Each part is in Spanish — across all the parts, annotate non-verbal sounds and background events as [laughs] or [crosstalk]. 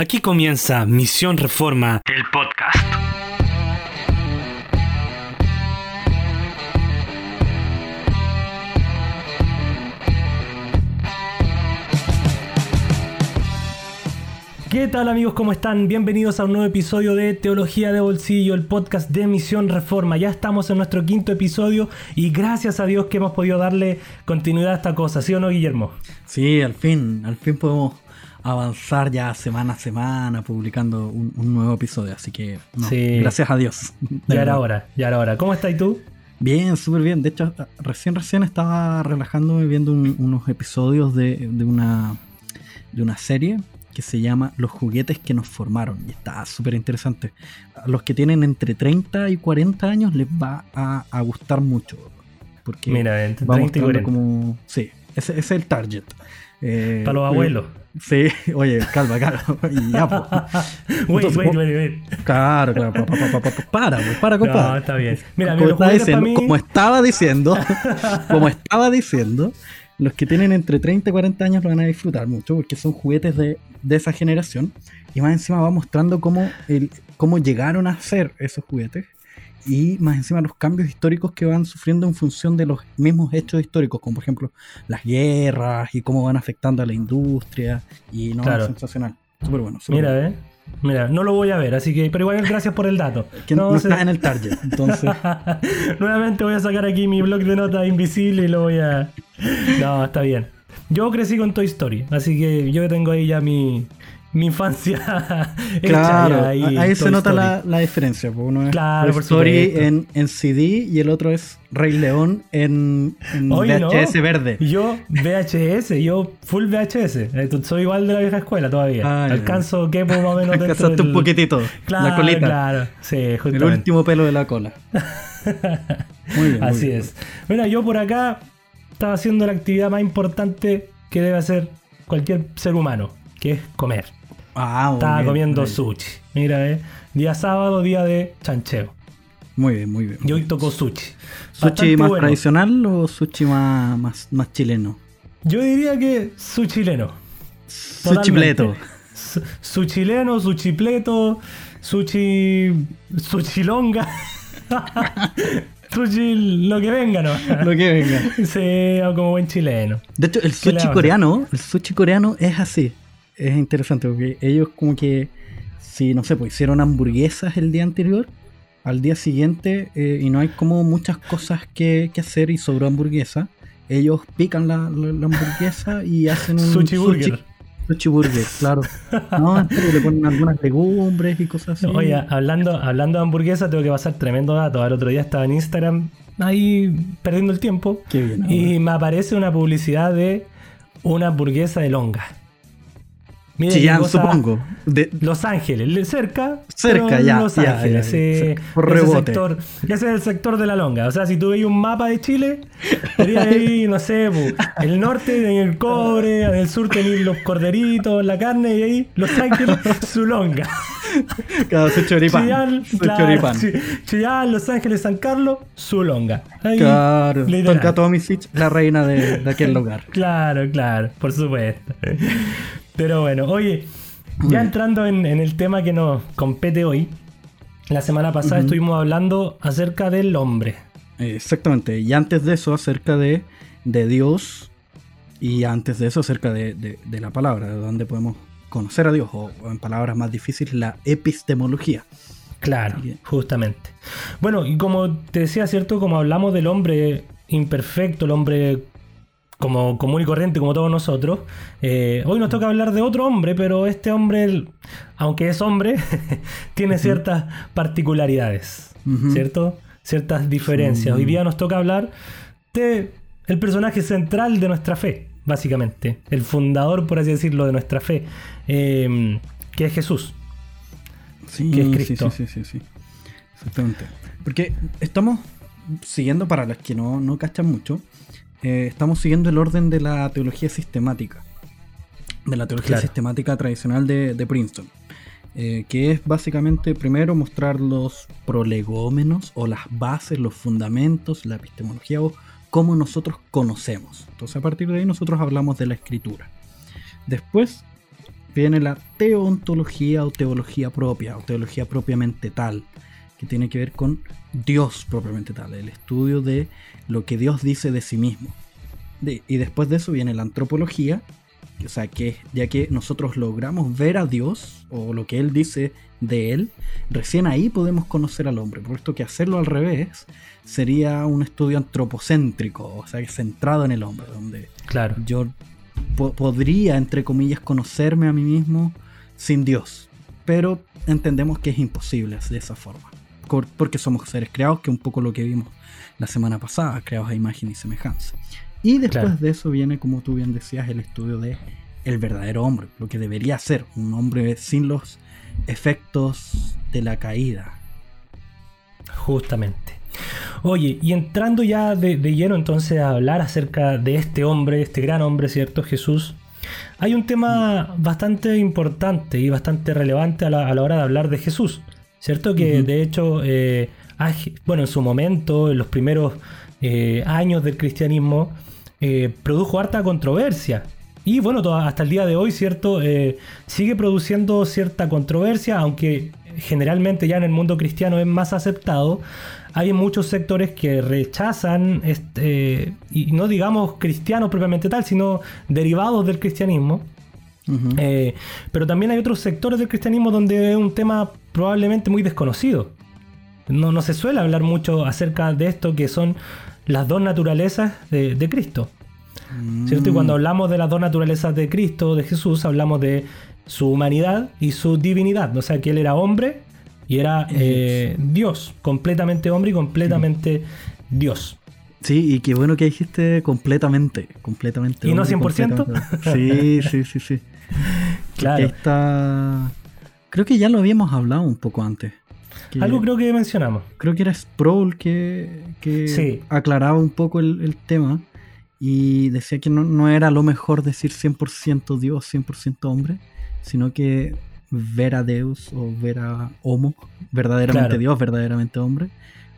Aquí comienza Misión Reforma, el podcast. ¿Qué tal amigos? ¿Cómo están? Bienvenidos a un nuevo episodio de Teología de Bolsillo, el podcast de Misión Reforma. Ya estamos en nuestro quinto episodio y gracias a Dios que hemos podido darle continuidad a esta cosa, ¿sí o no, Guillermo? Sí, al fin, al fin podemos avanzar ya semana a semana publicando un, nuevo episodio. Así que gracias a Dios. Ya era hora, ya era hora. ¿Cómo estás tú? Bien, súper bien. De hecho, recién recién estaba relajándome viendo unos episodios de, una, de una serie que se llama Los juguetes que nos formaron. Y está súper interesante. A los que tienen entre 30 y 40 años les va a, gustar mucho. Porque Mira, entre 30 y 40. como. Sí, ese, es el target. Eh, Para los abuelos. Sí, [laughs] oye, calma, calma. [laughs] Y ya, [laughs] wait, wait, wait, wait. Claro, claro, para, para, compadre. No, está bien. Mira, como, estaba diciendo, como estaba diciendo, como estaba diciendo, los que tienen entre 30 y 40 años lo van a disfrutar mucho porque son juguetes de, de esa generación. Y más encima va mostrando cómo, el, cómo llegaron a ser esos juguetes y más encima los cambios históricos que van sufriendo en función de los mismos hechos históricos, como por ejemplo las guerras y cómo van afectando a la industria y no claro. sensacional. Súper bueno. Mira, eh. Mira, no lo voy a ver, así que, pero igual gracias por el dato. Que no, está en el target, entonces. [laughs] Nuevamente voy a sacar aquí mi blog de notas invisible y lo voy a. No, está bien. Yo crecí con Toy Story, así que yo tengo ahí ya mi, mi infancia. [laughs] claro, ahí, se nota la, la, diferencia. Uno es claro, Story en, en, CD y el otro es Rey León en, VHS verde. Yo VHS, yo full VHS. Eh, soy igual de la vieja escuela todavía. Ah, Alcanzo que más o menos [laughs] Alcanzaste un poquitito. Claro, la colita. Claro, sí, El último pelo de la cola. [laughs] muy bien. Así es. Mira, yo por acá estaba haciendo la actividad más importante que debe hacer cualquier ser humano, que es comer. Ah, Estaba comiendo sushi. Mira, eh. Día sábado, día de chancheo. Muy bien, muy bien. Y hoy tocó sushi. ¿Sushi más tradicional o sushi más, más, chileno? Yo diría que su chileno. Suchipleto. Su chileno, su chipleto, sushi. suchilonga. [laughs] sushi, lo que venga, ¿no? lo que venga. [laughs] Sí, como buen chileno. De hecho, el sushi coreano, el sushi coreano es así es interesante porque ellos como que, si no sé, pues hicieron hamburguesas el día anterior, al día siguiente, eh, y no hay como muchas cosas que, hacer y sobró hamburguesa, ellos pican la, hamburguesa y [laughs] hacen un sushi burger. Sushi burger, claro. No, le ponen algunas legumbres y cosas así. Oye, hablando, hablando de hamburguesa, tengo que pasar tremendo dato. El otro día estaba en Instagram ahí perdiendo el tiempo. y me aparece una publicidad de una hamburguesa de longa. Chillán, supongo. De... Los Ángeles, cerca. Cerca, ya. Los Ángeles, sí. Por rebote. Ese, sector, ese es el sector de la longa. O sea, si tú veis un mapa de Chile, sería ahí, no sé, el norte en el cobre, en el sur tenéis los corderitos, la carne, y ahí Los Ángeles, su longa. [laughs] Claro, su choripán. Chillán, su choripán. Chillán, Los Ángeles, San Carlos, su longa. Ahí, claro. Tonka Tomisic, la reina de, de aquel lugar. [laughs] Claro, claro, por supuesto. Pero bueno, oye, ya entrando en, el tema que nos compete hoy, la semana pasada estuvimos hablando acerca del hombre. Exactamente, y antes de eso acerca de, de Dios y antes de eso acerca de, la palabra, de dónde podemos conocer a Dios, o, en palabras más difíciles, la epistemología. Claro, justamente. Bueno, y como te decía, ¿cierto? Como hablamos del hombre imperfecto, el hombre como común y corriente como todos nosotros. Eh, hoy nos toca hablar de otro hombre, pero este hombre, aunque es hombre, [laughs] tiene ciertas particularidades, ¿cierto? Ciertas diferencias. Hoy día nos toca hablar de el personaje central de nuestra fe, básicamente. El fundador, por así decirlo, de nuestra fe, em, que es Jesús. Sí, que es Cristo. Sí, sí, sí, sí, Exactamente. Porque estamos siguiendo, para los que no, no cachan mucho, eh, estamos siguiendo el orden de la teología sistemática, de la teología sistemática tradicional de, Princeton, eh, que es básicamente primero mostrar los prolegómenos o las bases, los fundamentos, la epistemología o cómo nosotros conocemos. Entonces a partir de ahí nosotros hablamos de la escritura. Después viene la teontología o teología propia, o teología propiamente tal, que tiene que ver con Dios propiamente tal, el estudio de lo que Dios dice de sí mismo. y después de eso viene la antropología, o sea, que ya que nosotros logramos ver a Dios o lo que Él dice de Él, recién ahí podemos conocer al hombre. Por esto que hacerlo al revés sería un estudio antropocéntrico, o sea, centrado en el hombre, donde claro. yo podría, entre comillas, conocerme a mí mismo sin Dios. Pero entendemos que es imposible de esa forma. Porque somos seres creados, que es un poco lo que vimos la semana pasada, creados a imagen y semejanza. Y después de eso viene, como tú bien decías, el estudio de el verdadero hombre, lo que debería ser un hombre sin los efectos de la caída. Justamente. Oye, y entrando ya de, lleno entonces a hablar acerca de este hombre, este gran hombre, ¿cierto? Jesús. Hay un tema bastante importante y bastante relevante a la, hora de hablar de Jesús, ¿cierto? Que de hecho, eh, bueno, en su momento, en los primeros eh, años del cristianismo, eh, produjo harta controversia. Y bueno, hasta el día de hoy, ¿cierto? Eh, sigue produciendo cierta controversia, aunque generalmente ya en el mundo cristiano es más aceptado. Hay muchos sectores que rechazan, este, y no digamos cristianos propiamente tal, sino derivados del cristianismo. Pero también hay otros sectores del cristianismo donde es un tema probablemente muy desconocido. No, no se suele hablar mucho acerca de esto, que son las dos naturalezas de, Cristo. ¿Cierto? Y cuando mm. hablamos de las dos naturalezas de Cristo, de Jesús, hablamos de su humanidad y su divinidad. O sea, que Él era hombre y era eh, Dios, completamente hombre y completamente Dios. Sí, y qué bueno que dijiste completamente, completamente. ¿Y no 100%? Sí, [laughs] sí, sí, sí. claro. Está... Creo que ya lo habíamos hablado un poco antes. Algo creo que mencionamos. Creo que era Sproul que, que aclaraba un poco el, tema y decía que no, era lo mejor decir 100% Dios, 100% hombre, sino que ver a Dios o ver a Homo, verdaderamente Dios, verdaderamente hombre,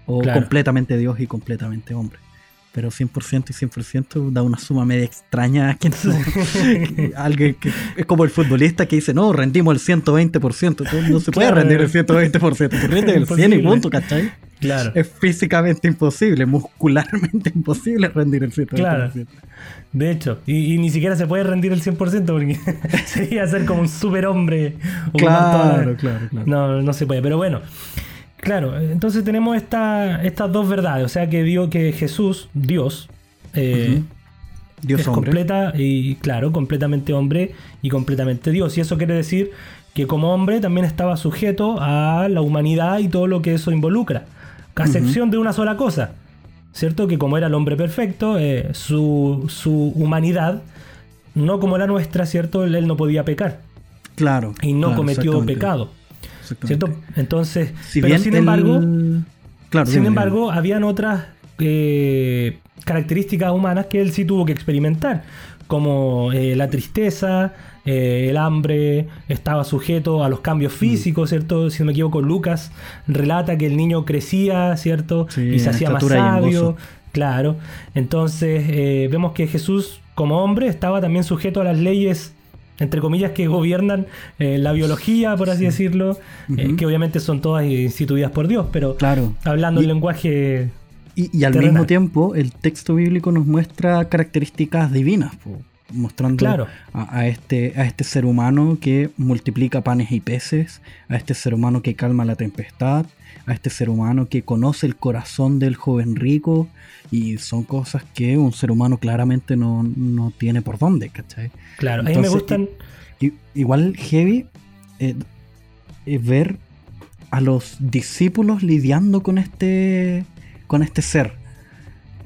o completamente Dios y completamente hombre pero 100% y 100% da una suma media extraña. Que [laughs] alguien que es como el futbolista que dice, no, rendimos el 120%. no se puede rendir el 120%, rinde el 100 y punto, ¿cachai? Claro. Es físicamente imposible, muscularmente [laughs] imposible rendir el 120%. Claro. De hecho, y, ni siquiera se puede rendir el 100% porque [laughs] sería ser como un superhombre. Claro, claro, claro. No, no se puede, pero bueno. Claro, entonces tenemos esta, estas dos verdades. O sea que digo que Jesús, Dios, eh, Dios es completa y claro, completamente hombre y completamente Dios. Y eso quiere decir que como hombre también estaba sujeto a la humanidad y todo lo que eso involucra. A excepción de una sola cosa. ¿Cierto? Que como era el hombre perfecto, eh, su, su, humanidad, no como la nuestra, ¿cierto? Él, no podía pecar. Claro. Y no cometió pecado. ¿Cierto? Entonces, pero sin embargo, sin embargo, habían otras eh, características humanas que él sí tuvo que experimentar, como eh, la tristeza, eh, el hambre, estaba sujeto a los cambios mm. físicos, ¿cierto? Si no me equivoco, Lucas relata que el niño crecía, ¿cierto? y se hacía más sabio. Claro. Entonces, vemos que Jesús, como hombre, estaba también sujeto a las leyes entre comillas, que gobiernan eh, la biología, por así decirlo, eh, que obviamente son todas instituidas por Dios, pero claro. hablando en lenguaje... Y, al mismo tiempo, el texto bíblico nos muestra características divinas, mostrando a, este, a este ser humano que multiplica panes y peces, a este ser humano que calma la tempestad, a este ser humano que conoce el corazón del joven rico y son cosas que un ser humano claramente no, tiene por dónde, ¿cachai? Claro, a mí me gustan... igual heavy eh, es ver a los discípulos lidiando con este, con este ser.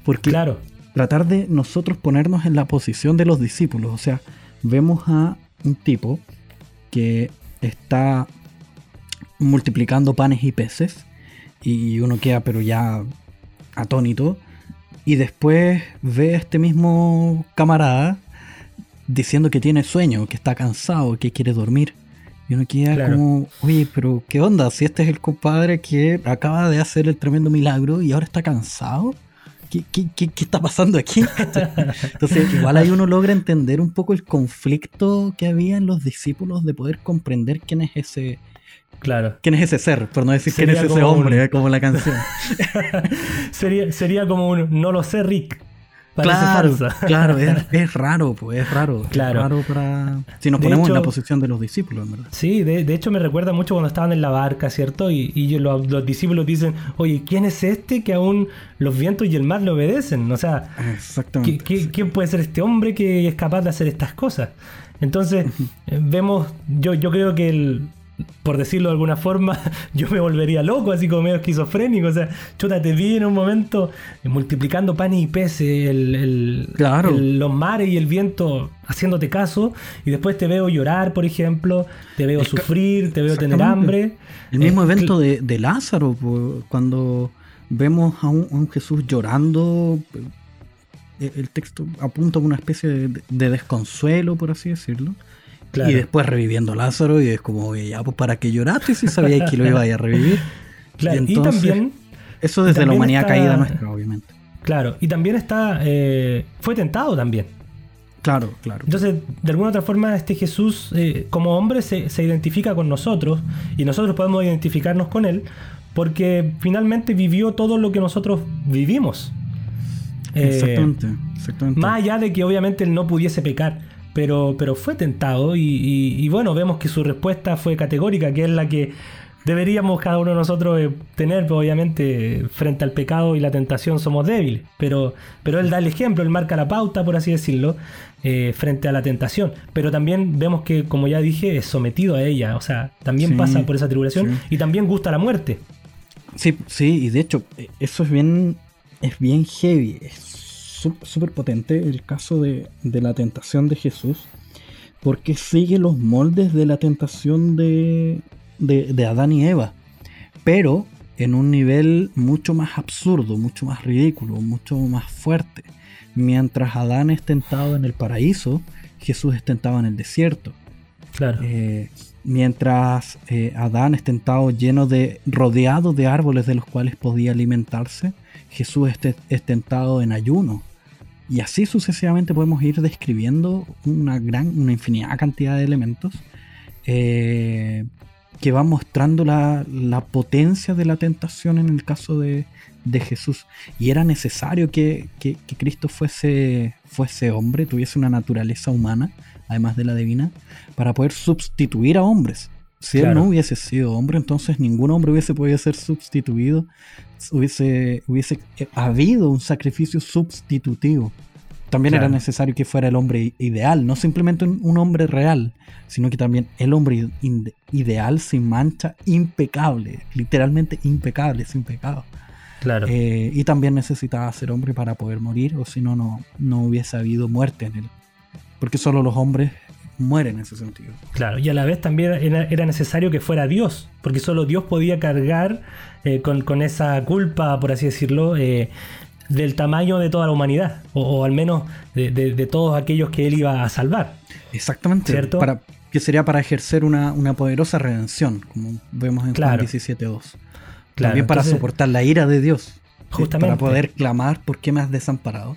Porque claro. Tratar de nosotros ponernos en la posición de los discípulos, o sea, vemos a un tipo que está multiplicando panes y peces y uno queda pero ya atónito y después ve a este mismo camarada diciendo que tiene sueño, que está cansado, que quiere dormir. Y uno queda como, oye, pero ¿qué onda? Si este es el compadre que acaba de hacer el tremendo milagro y ahora está cansado, ¿qué, qué, qué está pasando aquí? [laughs] Entonces, igual ahí uno logra entender un poco el conflicto que había en los discípulos de poder comprender quién es ese, Claro. ¿Quién es ese ser? Por no decir quién es ese hombre, como la canción. [laughs] sería, sería como un no lo sé, Rick. Claro, [laughs] claro, es, raro, pues, es raro. Claro. raro para. Si nos ponemos en la posición de los discípulos, en verdad. Sí, de, hecho me recuerda mucho cuando estaban en la barca, ¿cierto? Y, los, discípulos dicen, oye, ¿quién es este que aún los vientos y el mar le obedecen? O sea, Exactamente. quién puede ser este hombre que es capaz de hacer estas cosas? Entonces, eh, vemos, yo, yo creo que el, por decirlo de alguna forma, [laughs] yo me volvería loco, así como medio esquizofrénico. O sea, chuta, te vi en un momento eh, multiplicando panes y peces, el, los mares y el viento haciéndote caso, y después te veo llorar, por ejemplo, te veo sufrir, te veo tener hambre. El mismo eh, evento de, Lázaro, cuando vemos a un, Jesús llorando, eh, el texto apunta a una especie de desconsuelo, por así decirlo. Y después reviviendo a Lázaro y es como, ya, pues para qué lloraste si sabías que lo iba a revivir. [laughs] Claro, y, también... Eso desde la humanidad caída nuestra, obviamente. Claro, y también está... Eh, fue tentado también. Claro, claro. Entonces, de alguna otra forma, este Jesús eh, como hombre se, identifica con nosotros y nosotros podemos identificarnos con él porque finalmente vivió todo lo que nosotros vivimos. Eh, exactamente, exactamente. Más allá de que obviamente él no pudiese pecar pero, pero fue tentado y, bueno, vemos que su respuesta fue categórica, que es la que deberíamos cada uno de nosotros eh, tener, obviamente, frente al pecado y la tentación somos débiles, pero, pero él da el ejemplo, él marca la pauta, por así decirlo, eh, frente a la tentación, pero también vemos que, como ya dije, es sometido a ella, o sea, también pasa por esa tribulación y también gusta la muerte. Sí, sí, y de hecho, eh, eso es bien, es bien heavy, súper potente el caso de, la tentación de Jesús, porque sigue los moldes de la tentación de, de, Adán y Eva, pero en un nivel mucho más absurdo, mucho más ridículo, mucho más fuerte. Mientras Adán es tentado en el paraíso, Jesús es tentado en el desierto. Claro. Eh, mientras eh, Adán es tentado lleno de, rodeado de árboles de los cuales podía alimentarse, Jesús es tentado en ayuno, y así sucesivamente podemos ir describiendo una gran, una infinidad cantidad de elementos eh, que van mostrando la, potencia de la tentación en el caso de, Jesús. Y era necesario que, Cristo fuese, fuese hombre, tuviese una naturaleza humana, además de la divina, para poder sustituir a hombres. Si él no hubiese sido hombre, entonces ningún hombre hubiese podido ser sustituido, hubiese, hubiese habido un sacrificio sustitutivo. También era necesario que fuera el hombre ideal, no simplemente un, hombre real, sino que también el hombre ideal sin mancha, impecable, literalmente impecable, sin pecado. Claro. Eh, y también necesitaba ser hombre para poder morir, o si no, no hubiese habido muerte en él. Porque solo los hombres muere en ese sentido. Claro, y a la vez también era, necesario que fuera Dios, porque solo Dios podía cargar eh, con, esa culpa, por así decirlo, eh, del tamaño de toda la humanidad, o, al menos de, todos aquellos que él iba a salvar. Exactamente, ¿cierto? Para, que sería para ejercer una, poderosa redención, como vemos en Juan 17.2. También para soportar la ira de Dios. Justamente. Para poder clamar, ¿por qué me has desamparado?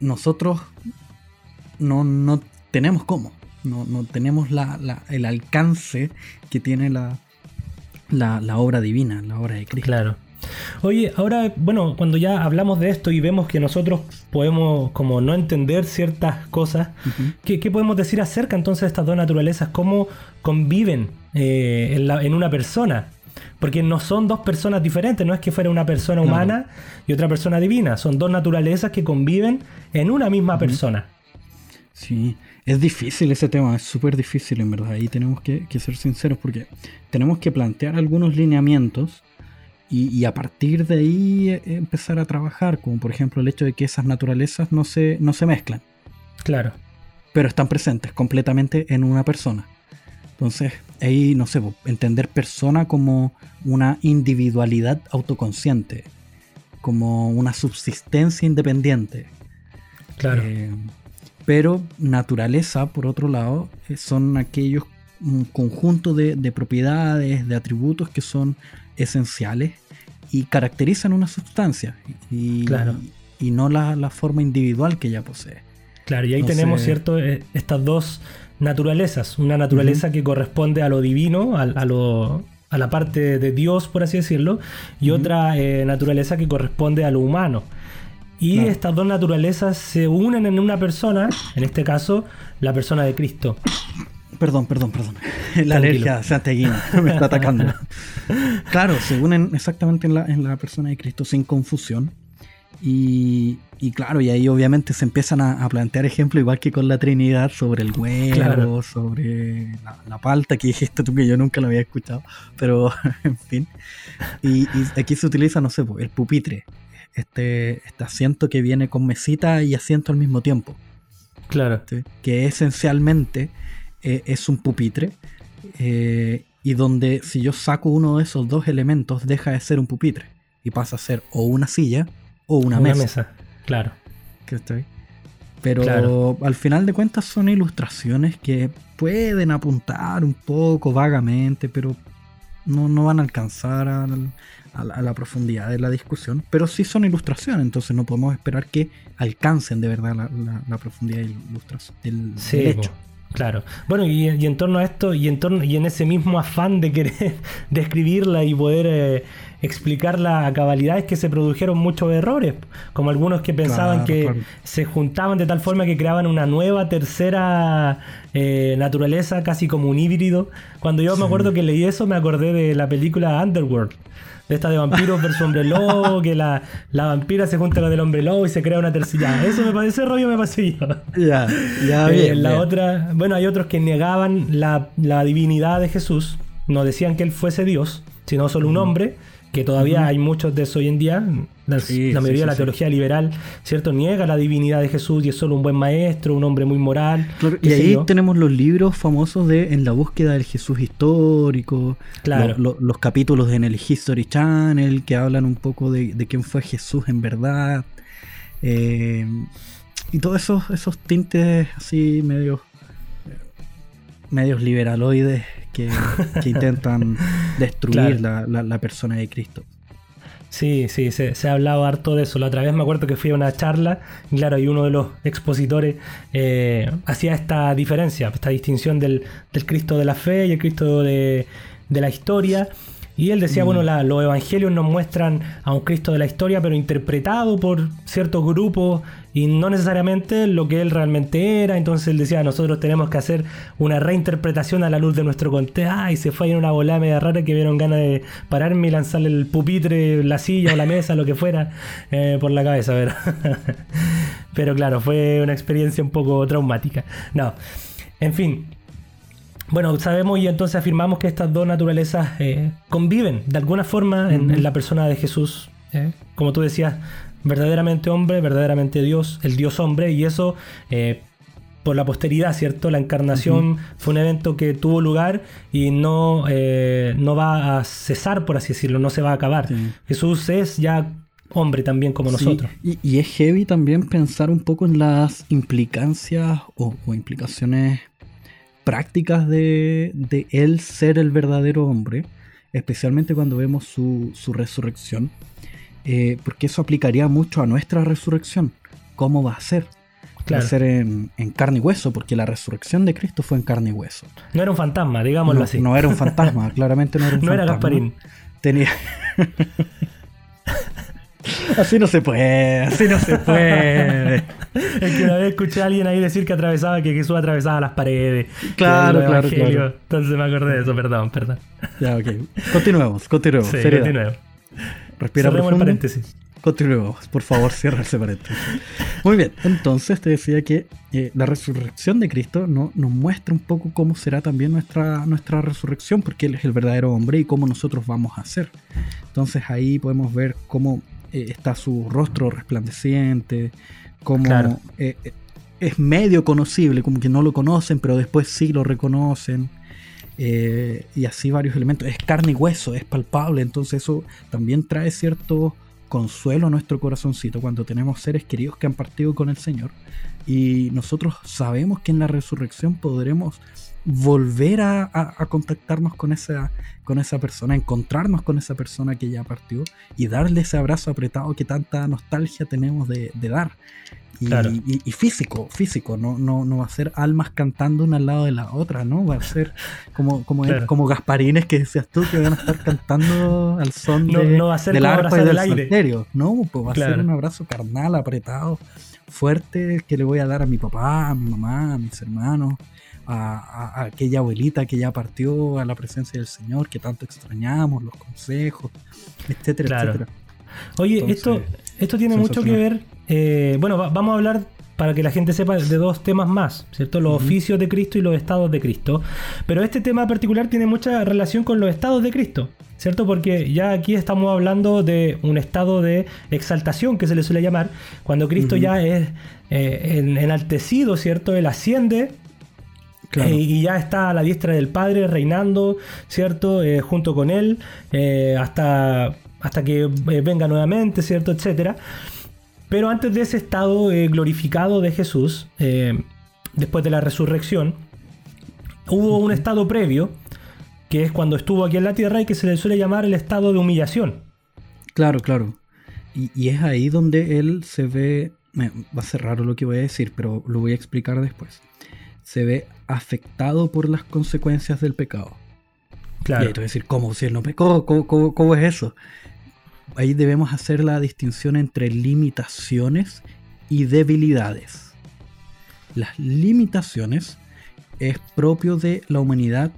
Nosotros no, no tenemos cómo no, no tenemos la, el alcance que tiene la, la, obra divina, la obra de Cristo. Claro. Oye, ahora, bueno, cuando ya hablamos de esto y vemos que nosotros podemos como no entender ciertas cosas, ¿qué, podemos decir acerca entonces de estas dos naturalezas? ¿Cómo conviven eh, en, una persona? Porque no son dos personas diferentes, no es que fuera una persona humana y otra persona divina, son dos naturalezas que conviven en una misma persona. Sí, es difícil ese tema, es súper difícil en verdad. Ahí tenemos que, ser sinceros porque tenemos que plantear algunos lineamientos y, a partir de ahí eh, empezar a trabajar, como por ejemplo el hecho de que esas naturalezas no se, no se mezclan. Claro. Pero están presentes completamente en una persona. Entonces, ahí, no sé, entender persona como una individualidad autoconsciente, como una subsistencia independiente. Claro. Eh, pero naturaleza, por otro lado, eh, son aquellos un conjunto de, propiedades, de atributos que son esenciales y caracterizan una sustancia. Y, claro. y no la, forma individual que ella posee. Claro, y ahí tenemos, ¿cierto? Eh, estas dos naturalezas. Una naturaleza que corresponde a lo divino, a, lo, a, la parte de Dios, por así decirlo, y otra eh, naturaleza que corresponde a lo humano. Y estas dos naturalezas se unen en una persona, en este caso, la persona de Cristo. Perdón, perdón, perdón. [laughs] La alergia santiaguina [laughs] me está atacando. [laughs] claro, se unen exactamente en la, en la persona de Cristo sin confusión. Y, y, claro, y ahí obviamente se empiezan a, plantear ejemplos, igual que con la Trinidad, sobre el huevo, sobre la, palta, que dijiste tú que yo nunca lo había escuchado, pero en fin. Y, aquí se utiliza, no sé, el pupitre, este, este asiento que viene con mesita y asiento al mismo tiempo. Claro. Que esencialmente eh, es un pupitre. Eh, y donde si yo saco uno de esos dos elementos deja de ser un pupitre y pasa a ser o una silla o una, mesa. Claro. Pero al final de cuentas son ilustraciones que pueden apuntar un poco vagamente, pero no, no van a alcanzar a, la, profundidad de la discusión. Pero sí son ilustraciones, entonces no podemos esperar que alcancen de verdad la, profundidad del, del hecho. Claro. Bueno, y, en torno a esto, y en, torno, y en ese mismo afán de querer [laughs] describirla y poder eh, explicarla a cabalidad, es que se produjeron muchos errores, como algunos que pensaban que se juntaban de tal forma que creaban una nueva tercera eh, naturaleza, casi como un híbrido. Cuando yo me acuerdo que leí eso, me acordé de la película Underworld de esta de vampiros versus hombre lobo, [laughs] que la, vampira se junta con el hombre lobo y se crea una tercera. Eso me parece, rollo me pasó yo. Ya, ya [laughs] eh, La otra, bueno, hay otros que negaban la, la, divinidad de Jesús, no decían que él fuese Dios, sino solo un hombre que todavía hay muchos de eso hoy en día. La, mayoría de la teología liberal, ¿cierto? Niega la divinidad de Jesús y es solo un buen maestro, un hombre muy moral. y ahí tenemos los libros famosos de En la búsqueda del Jesús histórico, claro. los capítulos en el History Channel que hablan un poco de, quién fue Jesús en verdad. Eh, y todos esos, esos tintes así medios medios liberaloides que, intentan [laughs] destruir la, persona de Cristo. Sí, sí, se, ha hablado harto de eso. La otra vez me acuerdo que fui a una charla, y claro, y uno de los expositores eh, hacía esta diferencia, esta distinción del, Cristo de la fe y el Cristo de, de la historia. Y él decía, bueno, mm. los evangelios nos muestran a un Cristo de la historia, pero interpretado por ciertos grupos y no necesariamente lo que él realmente era. Entonces él decía, nosotros tenemos que hacer una reinterpretación a la luz de nuestro contexto. Ah, y se fue en una volada media rara que vieron ganas de pararme y lanzarle el pupitre, la silla o la mesa, lo que fuera, [laughs] eh, por la cabeza. Pero, [laughs] pero claro, fue una experiencia un poco traumática. No, en fin. Bueno, sabemos y entonces afirmamos que estas dos naturalezas eh, conviven de alguna forma en, la persona de Jesús. Eh. Como tú decías, verdaderamente hombre, verdaderamente Dios, el Dios hombre, y eso eh, por la posteridad, ¿cierto? La encarnación fue un evento que tuvo lugar y no, no va a cesar, por así decirlo, no se va a acabar. Jesús es ya hombre también como nosotros. Y, es heavy también pensar un poco en las implicancias o implicaciones prácticas de, de, él ser el verdadero hombre, especialmente cuando vemos su, resurrección, eh, porque eso aplicaría mucho a nuestra resurrección. ¿Cómo va a ser? Va a ser en, carne y hueso, porque la resurrección de Cristo fue en carne y hueso. No era un fantasma, digámoslo así. No era un fantasma, [laughs] claramente no era un fantasma. No era Gasparín. Tenía. [laughs] Así no se puede, así no se puede. [laughs] es que una vez escuché a alguien ahí decir que atravesaba, que Jesús atravesaba las paredes. Claro, claro, claro. Entonces me acordé de eso, perdón, perdón. Ya, ok. Continuemos, continuemos. Sí, continuemos. Respira Cerremos el paréntesis. Continuemos, por favor, cierra ese paréntesis. Muy bien, entonces te decía que eh, la resurrección de Cristo no, nos muestra un poco cómo será también nuestra, nuestra resurrección, porque Él es el verdadero hombre y cómo nosotros vamos a ser. Entonces ahí podemos ver cómo eh, está su rostro resplandeciente, como eh, eh, es medio conocible, como que no lo conocen, pero después sí lo reconocen. y así varios elementos. Es carne y hueso, es palpable, entonces eso también trae cierto consuelo a nuestro corazoncito cuando tenemos seres queridos que han partido con el Señor. Y nosotros sabemos que en la resurrección podremos volver a, contactarnos con esa, con esa persona, encontrarnos con esa persona que ya partió y darle ese abrazo apretado que tanta nostalgia tenemos de, dar. Y, físico, físico, no, no, no va a ser almas cantando una al lado de la otra, ¿no? Va a ser como, como, como Gasparines que decías tú que van a estar cantando al son de, no, va a ser del arpa y del aire. No, pues va a ser un abrazo carnal, apretado, fuerte, que le voy a dar a mi papá, a mi mamá, a mis hermanos, a, aquella abuelita que ya partió a la presencia del Señor, que tanto extrañamos, los consejos, etcétera, etcétera. Oye, esto, esto tiene mucho que ver, eh, bueno, vamos a hablar para que la gente sepa de dos temas más, ¿cierto? Los oficios de Cristo y los estados de Cristo. Pero este tema particular tiene mucha relación con los estados de Cristo, ¿cierto? Porque ya aquí estamos hablando de un estado de exaltación que se le suele llamar, cuando Cristo ya es eh, enaltecido, ¿cierto? Él asciende eh, y ya está a la diestra del Padre reinando, ¿cierto? Eh, junto con Él, hasta, hasta que venga nuevamente, ¿cierto? Etcétera. Pero antes de ese estado glorificado de Jesús, después de la resurrección, hubo un estado previo, que es cuando estuvo aquí en la tierra y que se le suele llamar el estado de humillación. Claro, claro. Y, y es ahí donde Él se ve, va a ser raro lo que voy a decir, pero lo voy a explicar después se ve afectado por las consecuencias del pecado. Claro. Y te voy a decir, ¿cómo? Si él no pecó, ¿cómo, es eso? Ahí debemos hacer la distinción entre limitaciones y debilidades. Las limitaciones es propio de la humanidad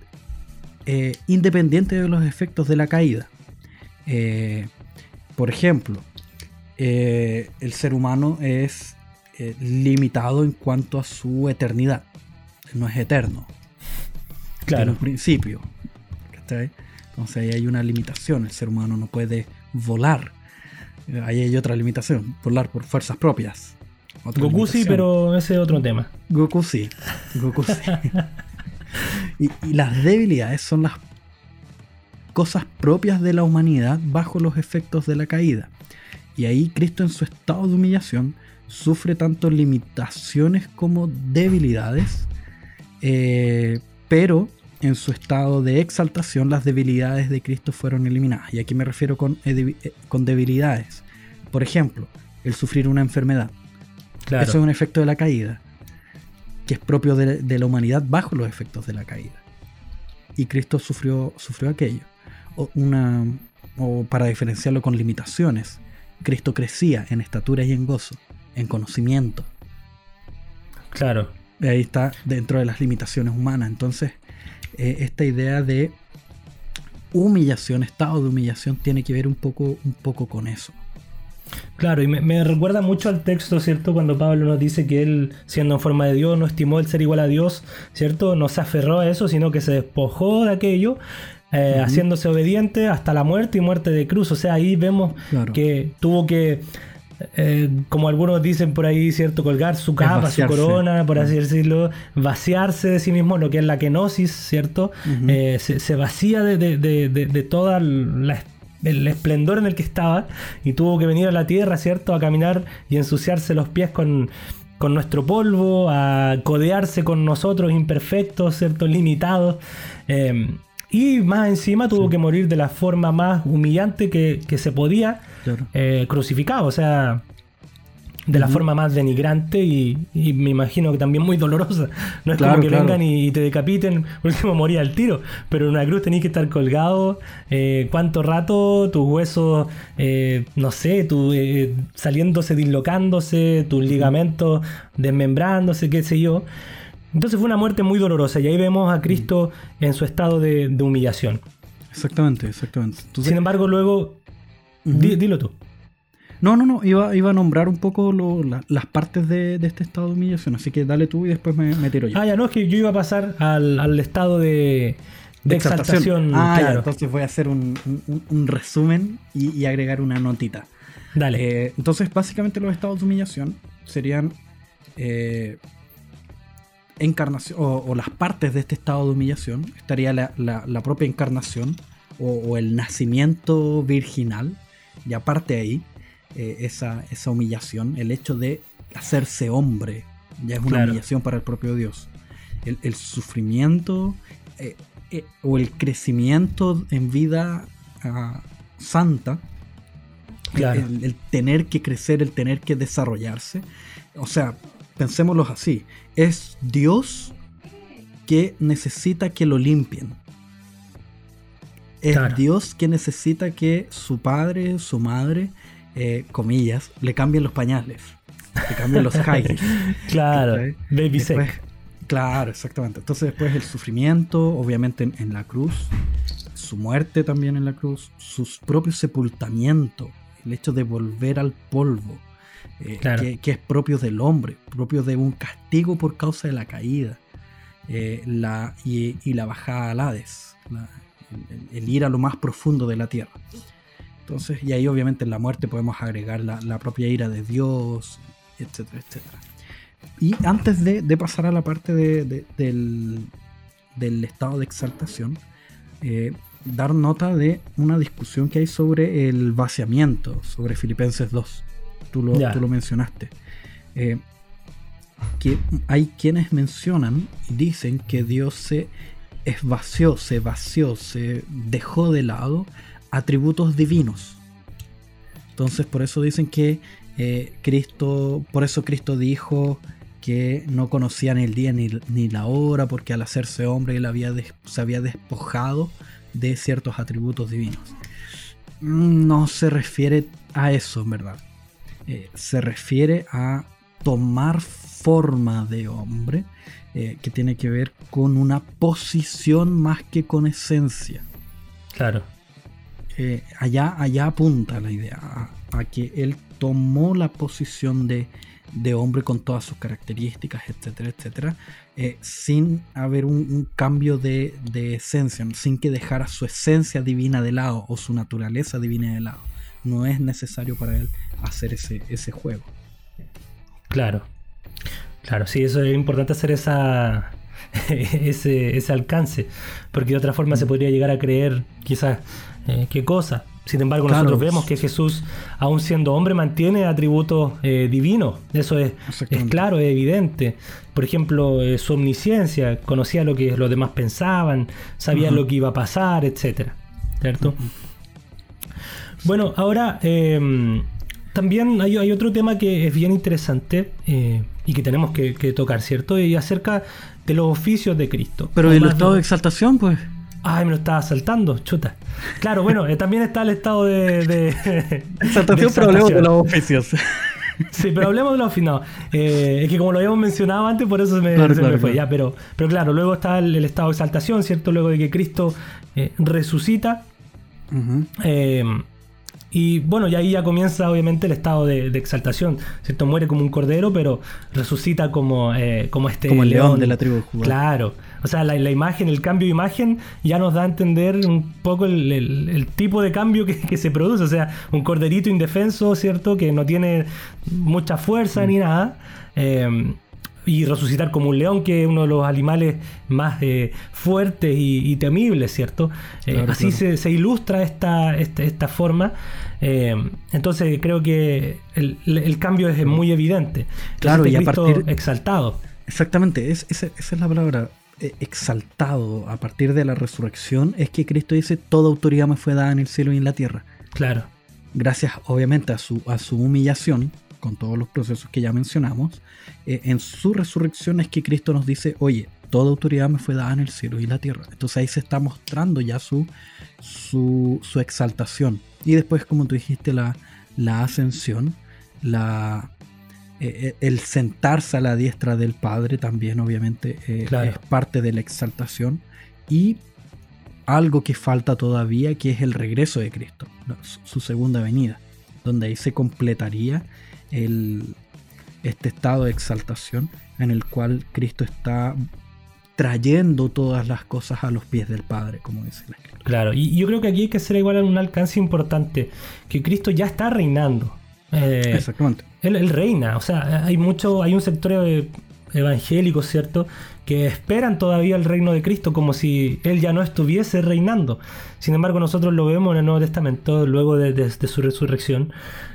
eh, independiente de los efectos de la caída. Eh, por ejemplo, eh, el ser humano es limitado en cuanto a su eternidad no es eterno. Claro. Tiene un principio. Entonces ahí hay una limitación. El ser humano no puede volar. Ahí hay otra limitación. Volar por fuerzas propias. Goku sí, pero ese es otro tema. Goku sí. Goku sí. [laughs] y, y las debilidades son las cosas propias de la humanidad bajo los efectos de la caída. Y ahí Cristo en su estado de humillación sufre tanto limitaciones como debilidades eh, pero en su estado de exaltación las debilidades de Cristo fueron eliminadas. Y aquí me refiero con, eh, eh, con debilidades. Por ejemplo, el sufrir una enfermedad. Eso es un efecto de la caída, que es propio de, la humanidad bajo los efectos de la caída. Y Cristo sufrió, sufrió aquello. O, una, o para diferenciarlo con limitaciones, Cristo crecía en estatura y en gozo, en conocimiento. Claro ahí está dentro de las limitaciones humanas. Entonces, eh, esta idea de humillación, estado de humillación, tiene que ver un poco, un poco con eso. Claro, y me, recuerda mucho al texto, ¿cierto? Cuando Pablo nos dice que él, siendo en forma de Dios, no estimó el ser igual a Dios, ¿cierto? No se aferró a eso, sino que se despojó de aquello, eh, haciéndose obediente hasta la muerte y muerte de cruz. O sea, ahí vemos que tuvo que eh, como algunos dicen por ahí, ¿cierto? Colgar su capa, su corona, por así decirlo, vaciarse de sí mismo, lo que es la kenosis, ¿cierto? Eh, se, vacía de, de, todo el esplendor en el que estaba y tuvo que venir a la tierra, ¿cierto? A caminar y ensuciarse los pies con, con nuestro polvo, a codearse con nosotros imperfectos, ¿cierto? Limitados. Eh, y más encima tuvo que morir de la forma más humillante que, se podía, eh, crucificado, o sea, de la forma más denigrante y, me imagino que también muy dolorosa. No es como que vengan y, te decapiten, último moría al tiro, pero en una cruz tenéis que estar colgado, eh, cuánto rato, tus huesos, eh, no sé, tu, saliéndose, dislocándose, tus ligamentos desmembrándose, qué sé yo. Entonces fue una muerte muy dolorosa y ahí vemos a Cristo en su estado de, humillación. Exactamente, exactamente. Sin embargo, luego... dilo tú. No, no, no, iba, iba a nombrar un poco las partes de, este estado de humillación, así que dale tú y después me, tiro yo. Ah, ya, no, es que yo iba a pasar al, estado de, exaltación. Ah, claro. entonces voy a hacer un, resumen y, agregar una notita. Dale. Eh, entonces, básicamente los estados de humillación serían eh, encarnación o, las partes de este estado de humillación estaría la, propia encarnación o, el nacimiento virginal y aparte ahí eh, esa, esa humillación, el hecho de hacerse hombre, ya es una humillación para el propio Dios. El, sufrimiento eh, eh, o el crecimiento en vida ah, santa, el, tener que crecer, el tener que desarrollarse, o sea, pensémoslo así, es Dios que necesita que lo limpien. Es Dios que necesita que su padre, su madre, eh, comillas, le cambien los pañales, le cambien los [laughs] highs. claro, baby Claro, exactamente. Entonces después el sufrimiento, obviamente en, la cruz, su muerte también en la cruz, sus propios sepultamientos, el hecho de volver al polvo, eh, que, es propio del hombre, propio de un castigo por causa de la caída, eh, la, y, la bajada al Hades, el, ir a lo más profundo de la tierra. Entonces, y ahí obviamente en la muerte podemos agregar la, propia ira de Dios, etcétera, etcétera. Y antes de, pasar a la parte del, estado de exaltación, eh, dar nota de una discusión que hay sobre el vaciamiento, sobre Filipenses 2. Tú lo, tú lo mencionaste. Eh, que hay quienes mencionan y dicen que Dios se esvació, se vació, se dejó de lado atributos divinos. Entonces por eso dicen que eh, Cristo, por eso Cristo dijo que no conocía ni el día ni, la hora, porque al hacerse hombre él había se había despojado de ciertos atributos divinos. No se refiere a eso, en verdad. Eh, se refiere a tomar forma de hombre eh, que tiene que ver con una posición más que con esencia. Claro. Eh, allá, allá apunta la idea, a, que él tomó la posición de, hombre con todas sus características, etcétera, etcétera, eh, sin haber un, cambio de, esencia, sin que dejara su esencia divina de lado o su naturaleza divina de lado. No es necesario para él hacer ese, ese juego. Claro, claro, sí, eso es importante hacer esa, [laughs] ese, ese alcance, porque de otra forma se podría llegar a creer quizás eh, qué cosa. Sin embargo, nosotros vemos que Jesús, aún siendo hombre, mantiene atributos eh, divinos. Eso es, es, claro, es evidente. Por ejemplo, eh, su omnisciencia, conocía lo que los demás pensaban, sabía lo que iba a pasar, etc. ¿Cierto? Bueno, ahora em, también hay, otro tema que es bien interesante y que tenemos que, tocar, ¿cierto? Y acerca de los oficios de Cristo. Pero el estado de exaltación, pues. Ay, me lo estaba saltando, chuta. Claro, bueno, eh, también está el estado de. de [laughs] exaltación, pero hablemos de los oficios. [laughs] Sí, pero hablemos de los oficios. Eh, es que como lo habíamos mencionado antes, por eso se me, fue. Ya, pero, pero claro, luego está el, estado de exaltación, ¿cierto? Luego de que Cristo eh, resucita. Y bueno, y ahí ya comienza obviamente el estado de, exaltación. ¿cierto? Muere como un cordero, pero resucita como, eh, como este como el león, de la tribu de Judá. Claro. O sea, la, imagen, el cambio de imagen ya nos da a entender un poco el, tipo de cambio que, se produce. O sea, un corderito indefenso, ¿cierto? Que no tiene mucha fuerza ni nada. Eh, y resucitar como un león, que es uno de los animales más eh, fuertes y, temibles, ¿cierto? Eh, así Se, ilustra esta, esta, forma. Eh, entonces creo que el, cambio es muy evidente. claro, y a partir... exaltado. Exactamente, es, esa, es la palabra. Exaltado a partir de la resurrección es que Cristo dice: Toda autoridad me fue dada en el cielo y en la tierra. Claro. Gracias, obviamente, a su, a su humillación, con todos los procesos que ya mencionamos, eh, en su resurrección es que Cristo nos dice, oye, toda autoridad me fue dada en el cielo y la tierra. Entonces ahí se está mostrando ya su, su, exaltación. Y después, como tú dijiste, la, la ascensión, la, eh, eh, el sentarse a la diestra del Padre también obviamente es parte de la exaltación. Y algo que falta todavía, que es el regreso de Cristo, su segunda venida, donde ahí se completaría el, este estado de exaltación en el cual Cristo está trayendo todas las cosas a los pies del Padre, como dice la Escritura. Claro, y yo creo que aquí hay que hacer igual un alcance importante, que Cristo ya está reinando. Eh, Exactamente. Él, reina, o sea, hay mucho, hay un sector evangélico, ¿cierto? Que esperan todavía el reino de Cristo como si Él ya no estuviese reinando. Sin embargo, nosotros lo vemos en el Nuevo Testamento, luego de, su resurrección,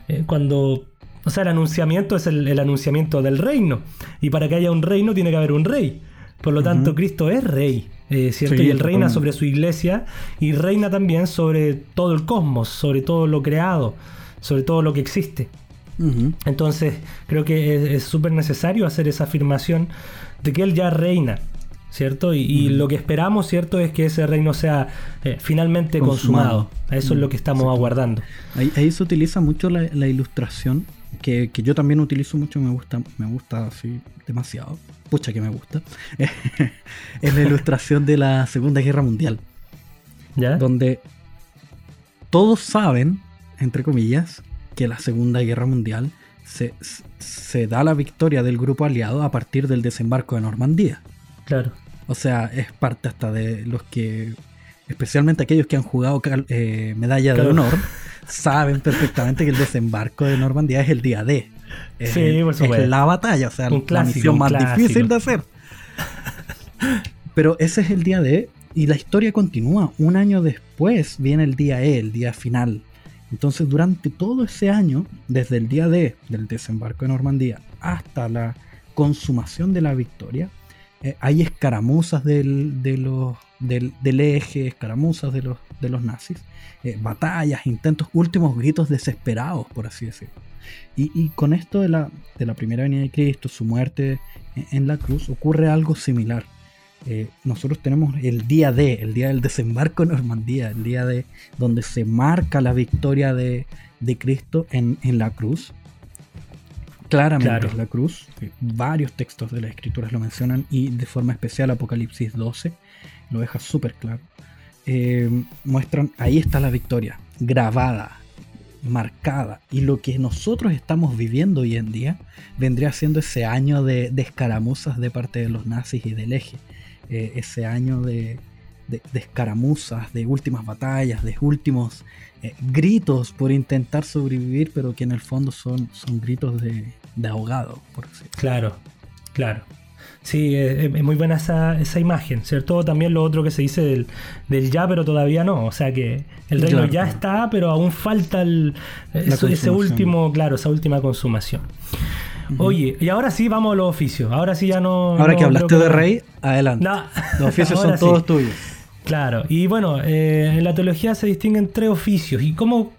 eh, cuando O sea, el anunciamiento es el, anunciamiento del reino. Y para que haya un reino tiene que haber un rey. Por lo tanto, Cristo es rey, eh, ¿cierto? y él reina sobre su iglesia y reina también sobre todo el cosmos, sobre todo lo creado, sobre todo lo que existe. Entonces, creo que es súper necesario hacer esa afirmación de que él ya reina. ¿cierto? Y, lo que esperamos, ¿cierto? Es que ese reino sea eh, finalmente consumado. Eso es lo que estamos aguardando. Ahí, se utiliza mucho la, ilustración, que, yo también utilizo mucho, me gusta, me gusta así demasiado. Pucha que me gusta. [laughs] es la ilustración de la Segunda Guerra Mundial. ¿Ya? Donde todos saben, entre comillas, que la Segunda Guerra Mundial se, se da la victoria del grupo aliado a partir del desembarco de Normandía. Claro. O sea, es parte hasta de los que, especialmente aquellos que han jugado eh, medalla de honor, saben perfectamente que el desembarco de Normandía es el día D. sí, por supuesto. Es la batalla, o sea, la misión más difícil de hacer. Pero ese es el día D y la historia continúa. Un año después viene el día E, el día final. Entonces, durante todo ese año, desde el día D del desembarco de Normandía hasta la consumación de la victoria, eh, hay escaramuzas del, del, eje, escaramuzas de los, de los nazis, eh, batallas, intentos, últimos gritos desesperados, por así decirlo. Y, con esto de la, de la, primera venida de Cristo, su muerte en, la cruz, ocurre algo similar. Eh, nosotros tenemos el día D, el día del desembarco en Normandía, el día de donde se marca la victoria de, de Cristo en, en la cruz claramente es la cruz. Varios textos de las escrituras lo mencionan y de forma especial Apocalipsis 12 lo deja súper claro. Eh, muestran, ahí está la victoria, grabada, marcada. Y lo que nosotros estamos viviendo hoy en día vendría siendo ese año de, escaramuzas de parte de los nazis y del eje. Eh, ese año de, de, escaramuzas, de últimas batallas, de últimos eh, gritos por intentar sobrevivir, pero que en el fondo son, son gritos de, ahogado, por decirlo. Claro, claro. Sí, es, muy buena esa, esa, imagen, ¿cierto? También lo otro que se dice del, ya, pero todavía no. O sea que el reino ya está, pero aún falta el, ese último, claro, esa última consumación. Oye, y ahora sí vamos a los oficios. Ahora sí ya no. Ahora que hablaste de rey, adelante. Los oficios [laughs] son todos tuyos. Claro, y bueno, eh, en la teología se distinguen tres oficios. ¿Y cómo,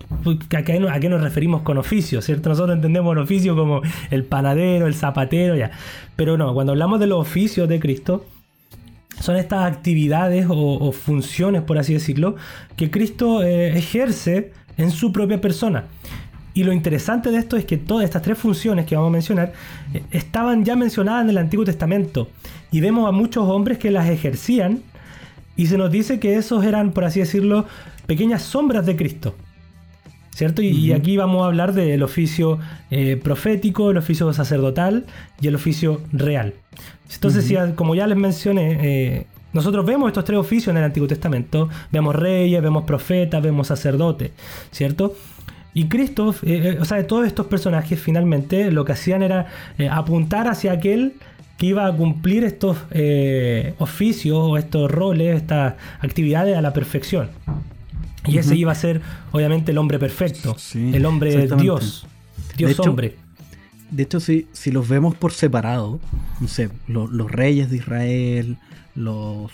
a qué, nos referimos con oficios? ¿Cierto? Nosotros entendemos el oficio como el panadero, el zapatero, ya. Pero no, cuando hablamos de los oficios de Cristo, son estas actividades o, funciones, por así decirlo, que Cristo eh, ejerce en su propia persona. Y lo interesante de esto es que todas estas tres funciones que vamos a mencionar eh, estaban ya mencionadas en el Antiguo Testamento. Y vemos a muchos hombres que las ejercían y se nos dice que esos eran, por así decirlo, pequeñas sombras de Cristo. ¿Cierto? Y, aquí vamos a hablar del oficio eh, profético, el oficio sacerdotal y el oficio real. Entonces, como ya les mencioné, eh, nosotros vemos estos tres oficios en el Antiguo Testamento. Vemos reyes, vemos profetas, vemos sacerdotes, ¿cierto? Y Cristo, eh, o sea, todos estos personajes finalmente lo que hacían era apuntar hacia aquel que iba a cumplir estos eh, oficios o estos roles, estas actividades a la perfección. Y ese iba a ser, obviamente, el hombre perfecto, el hombre Dios, Dios hombre. De hecho, si, si los vemos por separado, no sé, los reyes de Israel, los,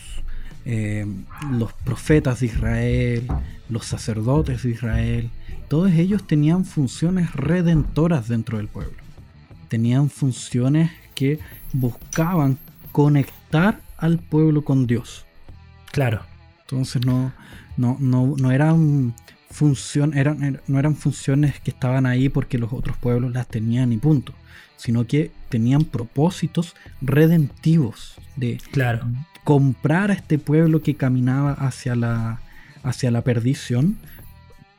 eh, los profetas de Israel, los sacerdotes de Israel, todos ellos tenían funciones redentoras dentro del pueblo. Tenían funciones que buscaban conectar al pueblo con Dios. Claro. Entonces no, no, no, no eran función, eran, no eran funciones que estaban ahí porque los otros pueblos las tenían y punto, sino que tenían propósitos redentivos de claro. comprar a este pueblo que caminaba hacia la, hacia la perdición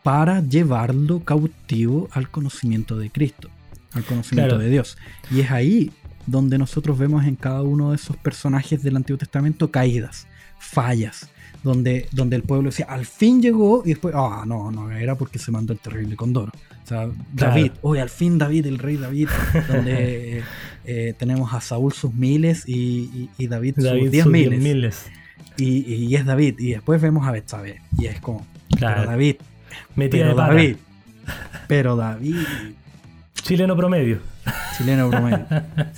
para llevarlo cautivo al conocimiento de Cristo, al conocimiento de Dios. Y es ahí donde nosotros vemos en cada uno de esos personajes del Antiguo Testamento caídas, fallas, donde, donde el pueblo decía, al fin llegó y después, ah, no, no, era porque se mandó el terrible condoro. O sea, David, hoy al fin David, el rey David, donde [laughs] eh, tenemos a Saúl sus miles y, David, sus diez miles. Y, es David, y después vemos a Betsabé, y es como, pero David, pero David, [laughs] pero David, Chileno promedio. Chileno promedio.